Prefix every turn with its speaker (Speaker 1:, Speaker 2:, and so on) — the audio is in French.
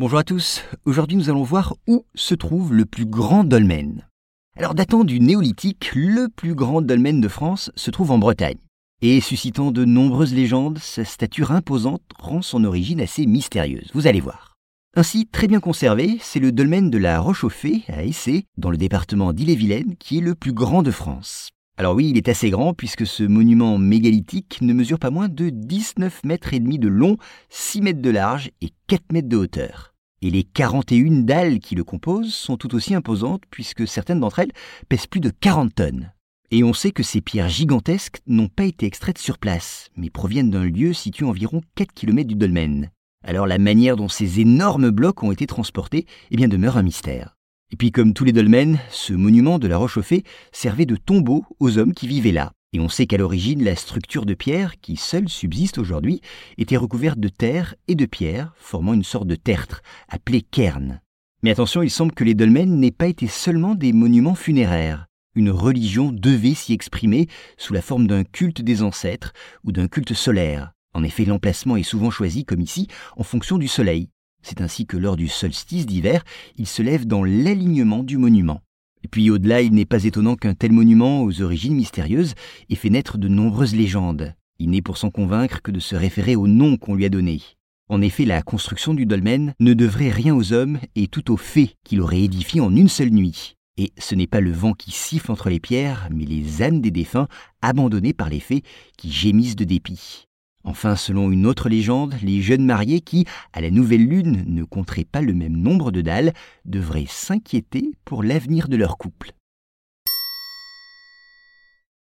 Speaker 1: Bonjour à tous, aujourd'hui nous allons voir où se trouve le plus grand dolmen. Alors datant du néolithique, le plus grand dolmen de France se trouve en Bretagne. Et suscitant de nombreuses légendes, sa stature imposante rend son origine assez mystérieuse, vous allez voir. Ainsi, très bien conservé, c'est le dolmen de la Roche-au-Fée, à Essé, dans le département d'Ille-et-Vilaine, qui est le plus grand de France. Alors oui, il est assez grand puisque ce monument mégalithique ne mesure pas moins de 19 mètres et demi de long, 6 mètres de large et 4 mètres de hauteur. Et les 41 dalles qui le composent sont tout aussi imposantes puisque certaines d'entre elles pèsent plus de 40 tonnes. Et on sait que ces pierres gigantesques n'ont pas été extraites sur place, mais proviennent d'un lieu situé environ 4 km du dolmen. Alors la manière dont ces énormes blocs ont été transportés eh bien, demeure un mystère. Et puis comme tous les dolmens, ce monument de la Roche-au-Fée servait de tombeau aux hommes qui vivaient là. Et on sait qu'à l'origine, la structure de pierre, qui seule subsiste aujourd'hui, était recouverte de terre et de pierre, formant une sorte de tertre, appelée cairn. Mais attention, il semble que les dolmens n'aient pas été seulement des monuments funéraires. Une religion devait s'y exprimer sous la forme d'un culte des ancêtres ou d'un culte solaire. En effet, l'emplacement est souvent choisi, comme ici, en fonction du soleil. C'est ainsi que lors du solstice d'hiver, il se lève dans l'alignement du monument. Et puis au-delà, il n'est pas étonnant qu'un tel monument aux origines mystérieuses ait fait naître de nombreuses légendes. Il n'est pour s'en convaincre que de se référer au nom qu'on lui a donné. En effet, la construction du dolmen ne devrait rien aux hommes et tout aux fées qu'il aurait édifié en une seule nuit. Et ce n'est pas le vent qui siffle entre les pierres, mais les ânes des défunts abandonnés par les fées qui gémissent de dépit. Enfin, selon une autre légende, les jeunes mariés qui, à la nouvelle lune, ne compteraient pas le même nombre de dalles, devraient s'inquiéter pour l'avenir de leur couple.